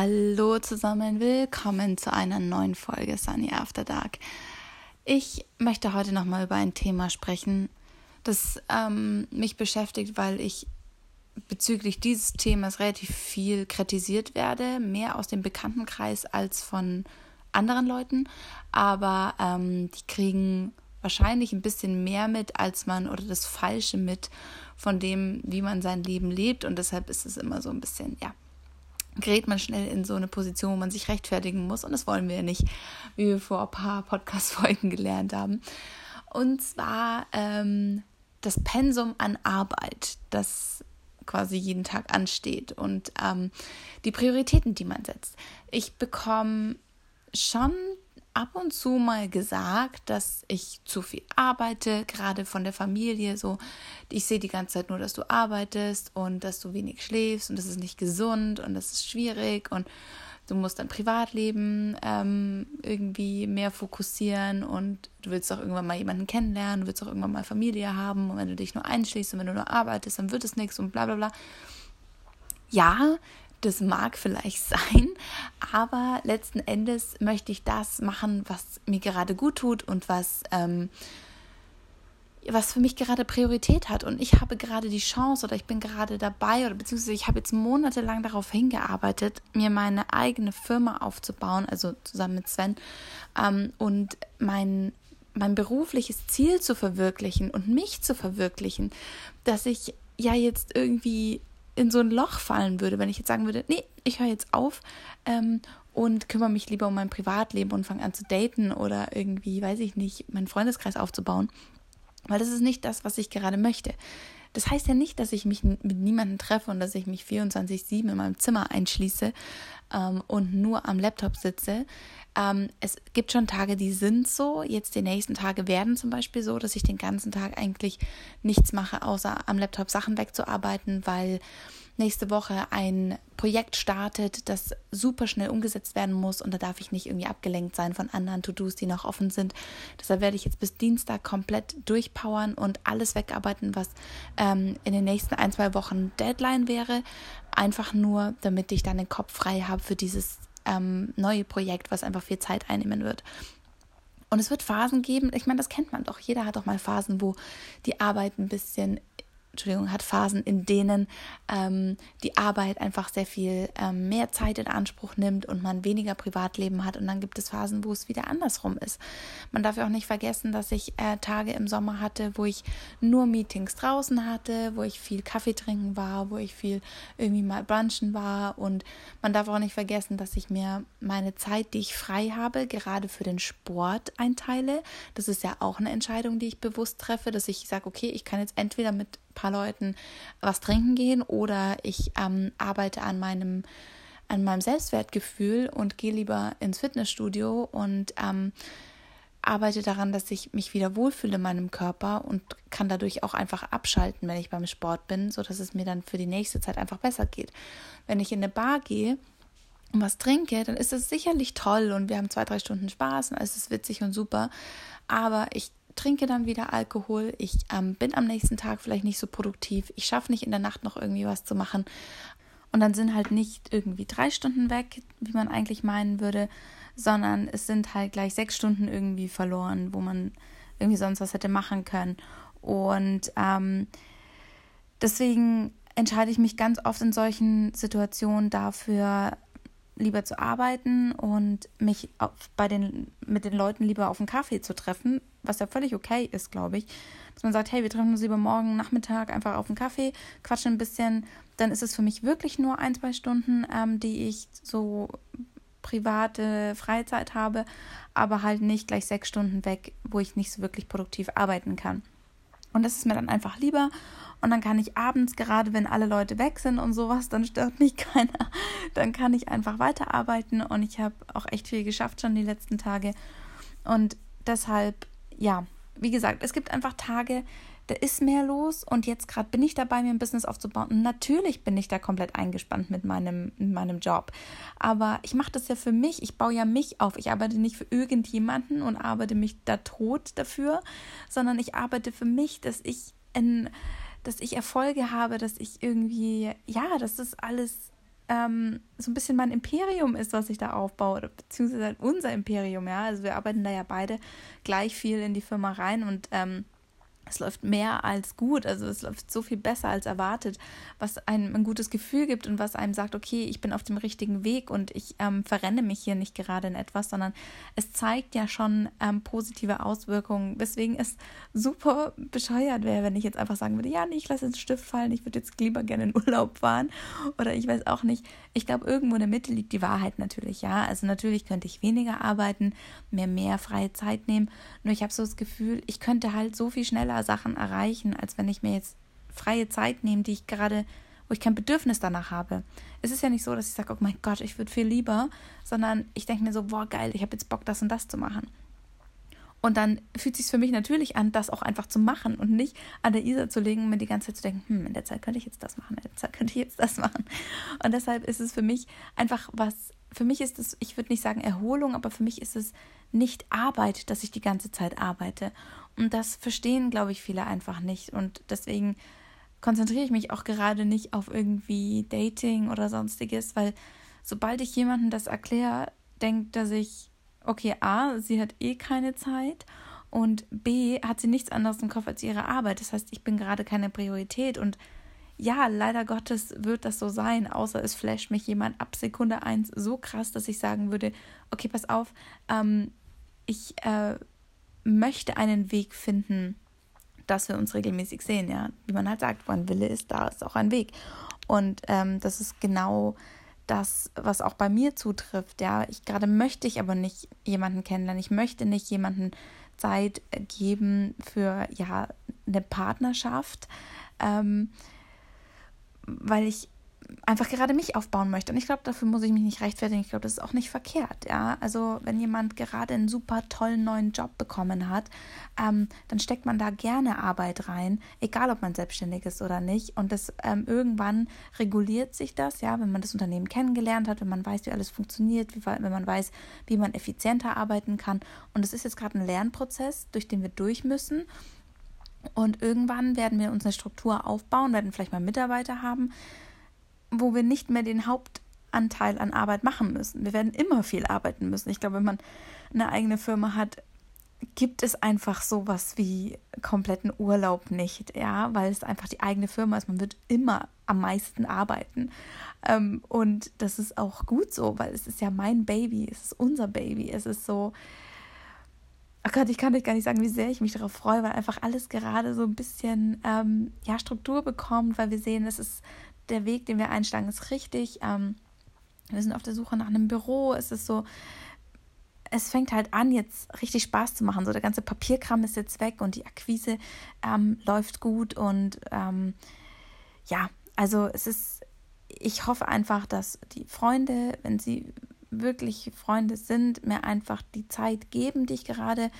Hallo zusammen, willkommen zu einer neuen Folge Sunny After Dark. Ich möchte heute nochmal über ein Thema sprechen, das ähm, mich beschäftigt, weil ich bezüglich dieses Themas relativ viel kritisiert werde, mehr aus dem Bekanntenkreis als von anderen Leuten, aber ähm, die kriegen wahrscheinlich ein bisschen mehr mit als man oder das Falsche mit von dem, wie man sein Leben lebt und deshalb ist es immer so ein bisschen, ja, gerät man schnell in so eine Position, wo man sich rechtfertigen muss. Und das wollen wir ja nicht, wie wir vor ein paar Podcast-Folgen gelernt haben. Und zwar ähm, das Pensum an Arbeit, das quasi jeden Tag ansteht und ähm, die Prioritäten, die man setzt. Ich bekomme schon ab und zu mal gesagt, dass ich zu viel arbeite, gerade von der Familie. So, ich sehe die ganze Zeit nur, dass du arbeitest und dass du wenig schläfst und das ist nicht gesund und das ist schwierig und du musst dein Privatleben ähm, irgendwie mehr fokussieren und du willst auch irgendwann mal jemanden kennenlernen, du willst auch irgendwann mal Familie haben und wenn du dich nur einschließt und wenn du nur arbeitest, dann wird es nichts und bla bla bla. Ja, das mag vielleicht sein, aber letzten Endes möchte ich das machen, was mir gerade gut tut und was, ähm, was für mich gerade Priorität hat. Und ich habe gerade die Chance oder ich bin gerade dabei oder beziehungsweise ich habe jetzt monatelang darauf hingearbeitet, mir meine eigene Firma aufzubauen, also zusammen mit Sven, ähm, und mein mein berufliches Ziel zu verwirklichen und mich zu verwirklichen, dass ich ja jetzt irgendwie in so ein Loch fallen würde, wenn ich jetzt sagen würde, nee, ich höre jetzt auf ähm, und kümmere mich lieber um mein Privatleben und fange an zu daten oder irgendwie, weiß ich nicht, meinen Freundeskreis aufzubauen. Weil das ist nicht das, was ich gerade möchte. Das heißt ja nicht, dass ich mich mit niemandem treffe und dass ich mich 24-7 in meinem Zimmer einschließe ähm, und nur am Laptop sitze. Ähm, es gibt schon Tage, die sind so. Jetzt die nächsten Tage werden zum Beispiel so, dass ich den ganzen Tag eigentlich nichts mache, außer am Laptop Sachen wegzuarbeiten, weil nächste Woche ein Projekt startet, das super schnell umgesetzt werden muss und da darf ich nicht irgendwie abgelenkt sein von anderen To-Dos, die noch offen sind. Deshalb werde ich jetzt bis Dienstag komplett durchpowern und alles wegarbeiten, was ähm, in den nächsten ein, zwei Wochen Deadline wäre. Einfach nur, damit ich dann den Kopf frei habe für dieses ähm, neue Projekt, was einfach viel Zeit einnehmen wird. Und es wird Phasen geben, ich meine, das kennt man doch. Jeder hat doch mal Phasen, wo die Arbeit ein bisschen Entschuldigung, hat Phasen, in denen ähm, die Arbeit einfach sehr viel ähm, mehr Zeit in Anspruch nimmt und man weniger Privatleben hat. Und dann gibt es Phasen, wo es wieder andersrum ist. Man darf ja auch nicht vergessen, dass ich äh, Tage im Sommer hatte, wo ich nur Meetings draußen hatte, wo ich viel Kaffee trinken war, wo ich viel irgendwie mal brunchen war. Und man darf auch nicht vergessen, dass ich mir meine Zeit, die ich frei habe, gerade für den Sport einteile. Das ist ja auch eine Entscheidung, die ich bewusst treffe, dass ich sage, okay, ich kann jetzt entweder mit paar Leuten was trinken gehen oder ich ähm, arbeite an meinem an meinem Selbstwertgefühl und gehe lieber ins Fitnessstudio und ähm, arbeite daran, dass ich mich wieder wohlfühle in meinem Körper und kann dadurch auch einfach abschalten, wenn ich beim Sport bin, sodass es mir dann für die nächste Zeit einfach besser geht. Wenn ich in eine Bar gehe und was trinke, dann ist das sicherlich toll und wir haben zwei, drei Stunden Spaß und es ist witzig und super. Aber ich trinke dann wieder Alkohol, ich ähm, bin am nächsten Tag vielleicht nicht so produktiv, ich schaffe nicht in der Nacht noch irgendwie was zu machen. Und dann sind halt nicht irgendwie drei Stunden weg, wie man eigentlich meinen würde, sondern es sind halt gleich sechs Stunden irgendwie verloren, wo man irgendwie sonst was hätte machen können. Und ähm, deswegen entscheide ich mich ganz oft in solchen Situationen dafür, lieber zu arbeiten und mich auf, bei den, mit den Leuten lieber auf einen Kaffee zu treffen, was ja völlig okay ist, glaube ich. Dass man sagt, hey, wir treffen uns lieber morgen Nachmittag einfach auf einen Kaffee, quatschen ein bisschen, dann ist es für mich wirklich nur ein, zwei Stunden, ähm, die ich so private Freizeit habe, aber halt nicht gleich sechs Stunden weg, wo ich nicht so wirklich produktiv arbeiten kann. Und das ist mir dann einfach lieber. Und dann kann ich abends, gerade wenn alle Leute weg sind und sowas, dann stört mich keiner. Dann kann ich einfach weiterarbeiten und ich habe auch echt viel geschafft schon die letzten Tage. Und deshalb, ja, wie gesagt, es gibt einfach Tage, da ist mehr los und jetzt gerade bin ich dabei, mir ein Business aufzubauen. Und natürlich bin ich da komplett eingespannt mit meinem, mit meinem Job. Aber ich mache das ja für mich. Ich baue ja mich auf. Ich arbeite nicht für irgendjemanden und arbeite mich da tot dafür, sondern ich arbeite für mich, dass ich in, dass ich Erfolge habe, dass ich irgendwie, ja, dass das alles ähm, so ein bisschen mein Imperium ist, was ich da aufbaue, beziehungsweise unser Imperium, ja. Also wir arbeiten da ja beide gleich viel in die Firma rein und ähm, es läuft mehr als gut, also es läuft so viel besser als erwartet, was einem ein gutes Gefühl gibt und was einem sagt, okay, ich bin auf dem richtigen Weg und ich ähm, verrenne mich hier nicht gerade in etwas, sondern es zeigt ja schon ähm, positive Auswirkungen, weswegen es super bescheuert wäre, wenn ich jetzt einfach sagen würde, ja, nee, ich lasse den Stift fallen, ich würde jetzt lieber gerne in Urlaub fahren oder ich weiß auch nicht. Ich glaube, irgendwo in der Mitte liegt die Wahrheit natürlich, ja. Also natürlich könnte ich weniger arbeiten, mir mehr freie Zeit nehmen, nur ich habe so das Gefühl, ich könnte halt so viel schneller Sachen erreichen, als wenn ich mir jetzt freie Zeit nehme, die ich gerade, wo ich kein Bedürfnis danach habe. Es ist ja nicht so, dass ich sage, oh mein Gott, ich würde viel lieber, sondern ich denke mir so, boah, geil, ich habe jetzt Bock, das und das zu machen. Und dann fühlt es sich für mich natürlich an, das auch einfach zu machen und nicht an der Isa zu legen und mir die ganze Zeit zu denken, hm, in der Zeit könnte ich jetzt das machen, in der Zeit könnte ich jetzt das machen. Und deshalb ist es für mich einfach was, für mich ist es, ich würde nicht sagen Erholung, aber für mich ist es nicht Arbeit, dass ich die ganze Zeit arbeite. Und das verstehen, glaube ich, viele einfach nicht. Und deswegen konzentriere ich mich auch gerade nicht auf irgendwie Dating oder sonstiges, weil sobald ich jemandem das erkläre, denkt er sich, okay, A, sie hat eh keine Zeit und B, hat sie nichts anderes im Kopf als ihre Arbeit. Das heißt, ich bin gerade keine Priorität und ja, leider Gottes wird das so sein, außer es flasht mich jemand ab Sekunde eins so krass, dass ich sagen würde, okay, pass auf, ähm, ich äh, möchte einen Weg finden, dass wir uns regelmäßig sehen, ja. Wie man halt sagt, wo ein Wille ist, da ist auch ein Weg. Und ähm, das ist genau das, was auch bei mir zutrifft, ja. Ich gerade möchte ich aber nicht jemanden kennenlernen. Ich möchte nicht jemanden Zeit geben für ja eine Partnerschaft, ähm, weil ich einfach gerade mich aufbauen möchte. Und ich glaube, dafür muss ich mich nicht rechtfertigen. Ich glaube, das ist auch nicht verkehrt. Ja, also wenn jemand gerade einen super tollen neuen Job bekommen hat, ähm, dann steckt man da gerne Arbeit rein, egal ob man selbstständig ist oder nicht. Und das ähm, irgendwann reguliert sich das, ja, wenn man das Unternehmen kennengelernt hat, wenn man weiß, wie alles funktioniert, wie, wenn man weiß, wie man effizienter arbeiten kann. Und es ist jetzt gerade ein Lernprozess, durch den wir durch müssen. Und irgendwann werden wir uns eine Struktur aufbauen, werden vielleicht mal Mitarbeiter haben, wo wir nicht mehr den Hauptanteil an Arbeit machen müssen. Wir werden immer viel arbeiten müssen. Ich glaube, wenn man eine eigene Firma hat, gibt es einfach sowas wie kompletten Urlaub nicht, ja, weil es einfach die eigene Firma ist. Man wird immer am meisten arbeiten. Ähm, und das ist auch gut so, weil es ist ja mein Baby, es ist unser Baby. Es ist so, ach Gott, ich kann euch gar nicht sagen, wie sehr ich mich darauf freue, weil einfach alles gerade so ein bisschen ähm, ja, Struktur bekommt, weil wir sehen, es ist der Weg, den wir einschlagen, ist richtig. Ähm, wir sind auf der Suche nach einem Büro. Es ist so, es fängt halt an, jetzt richtig Spaß zu machen. So der ganze Papierkram ist jetzt weg und die Akquise ähm, läuft gut. Und ähm, ja, also es ist, ich hoffe einfach, dass die Freunde, wenn sie wirklich Freunde sind, mir einfach die Zeit geben, die ich gerade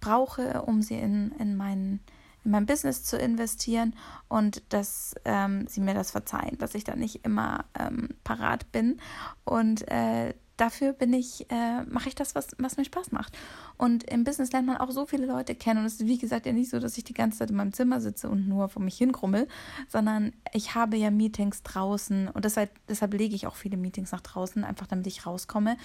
brauche, um sie in, in meinen in mein Business zu investieren und dass ähm, sie mir das verzeihen, dass ich da nicht immer ähm, parat bin. Und äh, dafür bin ich, äh, mache ich das, was, was mir Spaß macht. Und im Business lernt man auch so viele Leute kennen. Und es ist wie gesagt ja nicht so, dass ich die ganze Zeit in meinem Zimmer sitze und nur vor mich hinkrummel, sondern ich habe ja Meetings draußen und deshalb, deshalb lege ich auch viele Meetings nach draußen, einfach damit ich rauskomme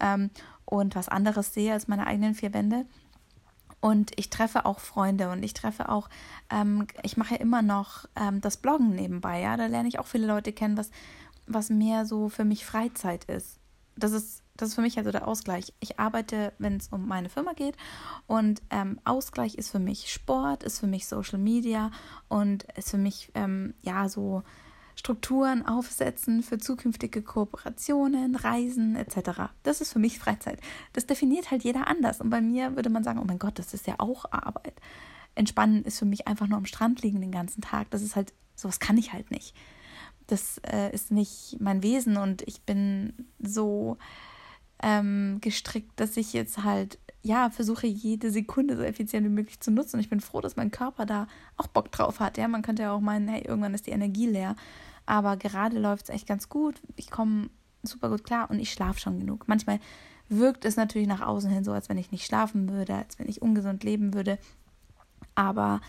ähm, und was anderes sehe als meine eigenen vier Wände. Und ich treffe auch Freunde und ich treffe auch, ähm, ich mache immer noch ähm, das Bloggen nebenbei, ja. Da lerne ich auch viele Leute kennen, was, was mehr so für mich Freizeit ist. Das ist, das ist für mich also der Ausgleich. Ich arbeite, wenn es um meine Firma geht. Und ähm, Ausgleich ist für mich Sport, ist für mich Social Media und ist für mich ähm, ja so Strukturen aufsetzen für zukünftige Kooperationen, Reisen etc. Das ist für mich Freizeit. Das definiert halt jeder anders. Und bei mir würde man sagen, oh mein Gott, das ist ja auch Arbeit. Entspannen ist für mich einfach nur am Strand liegen den ganzen Tag. Das ist halt, sowas kann ich halt nicht. Das äh, ist nicht mein Wesen und ich bin so ähm, gestrickt, dass ich jetzt halt ja, versuche jede Sekunde so effizient wie möglich zu nutzen. Und ich bin froh, dass mein Körper da auch Bock drauf hat. Ja, man könnte ja auch meinen, hey, irgendwann ist die Energie leer. Aber gerade läuft es echt ganz gut. Ich komme super gut klar und ich schlafe schon genug. Manchmal wirkt es natürlich nach außen hin so, als wenn ich nicht schlafen würde, als wenn ich ungesund leben würde. Aber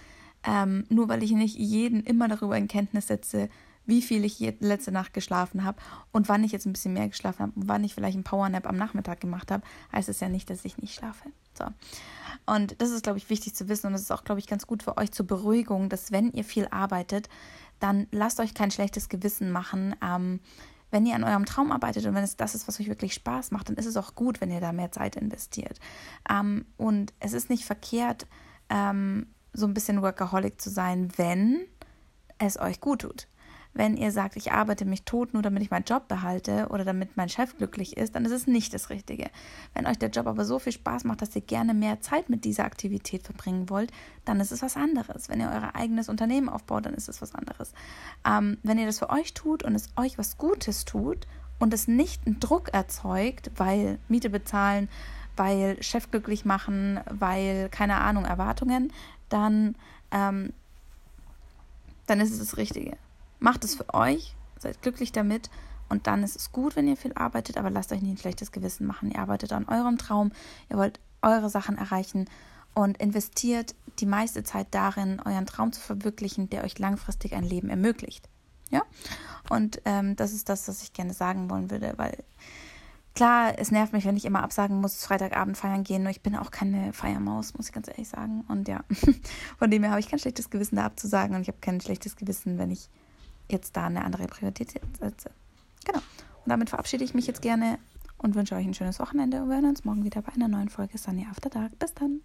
ähm, nur weil ich nicht jeden immer darüber in Kenntnis setze, wie viel ich letzte Nacht geschlafen habe und wann ich jetzt ein bisschen mehr geschlafen habe und wann ich vielleicht einen Powernap am Nachmittag gemacht habe, heißt es ja nicht, dass ich nicht schlafe. So. Und das ist, glaube ich, wichtig zu wissen und das ist auch, glaube ich, ganz gut für euch zur Beruhigung, dass wenn ihr viel arbeitet, dann lasst euch kein schlechtes Gewissen machen. Ähm, wenn ihr an eurem Traum arbeitet und wenn es das ist, was euch wirklich Spaß macht, dann ist es auch gut, wenn ihr da mehr Zeit investiert. Ähm, und es ist nicht verkehrt, ähm, so ein bisschen Workaholic zu sein, wenn es euch gut tut. Wenn ihr sagt, ich arbeite mich tot, nur damit ich meinen Job behalte oder damit mein Chef glücklich ist, dann ist es nicht das Richtige. Wenn euch der Job aber so viel Spaß macht, dass ihr gerne mehr Zeit mit dieser Aktivität verbringen wollt, dann ist es was anderes. Wenn ihr euer eigenes Unternehmen aufbaut, dann ist es was anderes. Ähm, wenn ihr das für euch tut und es euch was Gutes tut und es nicht einen Druck erzeugt, weil Miete bezahlen, weil Chef glücklich machen, weil keine Ahnung, Erwartungen, dann, ähm, dann ist es das Richtige. Macht es für euch, seid glücklich damit und dann ist es gut, wenn ihr viel arbeitet, aber lasst euch nicht ein schlechtes Gewissen machen. Ihr arbeitet an eurem Traum, ihr wollt eure Sachen erreichen und investiert die meiste Zeit darin, euren Traum zu verwirklichen, der euch langfristig ein Leben ermöglicht. Ja, und ähm, das ist das, was ich gerne sagen wollen würde, weil Klar, es nervt mich, wenn ich immer absagen muss, Freitagabend feiern gehen. Nur ich bin auch keine Feiermaus, muss ich ganz ehrlich sagen. Und ja, von dem her habe ich kein schlechtes Gewissen, da abzusagen. Und ich habe kein schlechtes Gewissen, wenn ich jetzt da eine andere Priorität setze. Genau. Und damit verabschiede ich mich jetzt gerne und wünsche euch ein schönes Wochenende. Und wir hören uns morgen wieder bei einer neuen Folge Sunny After Dark. Bis dann.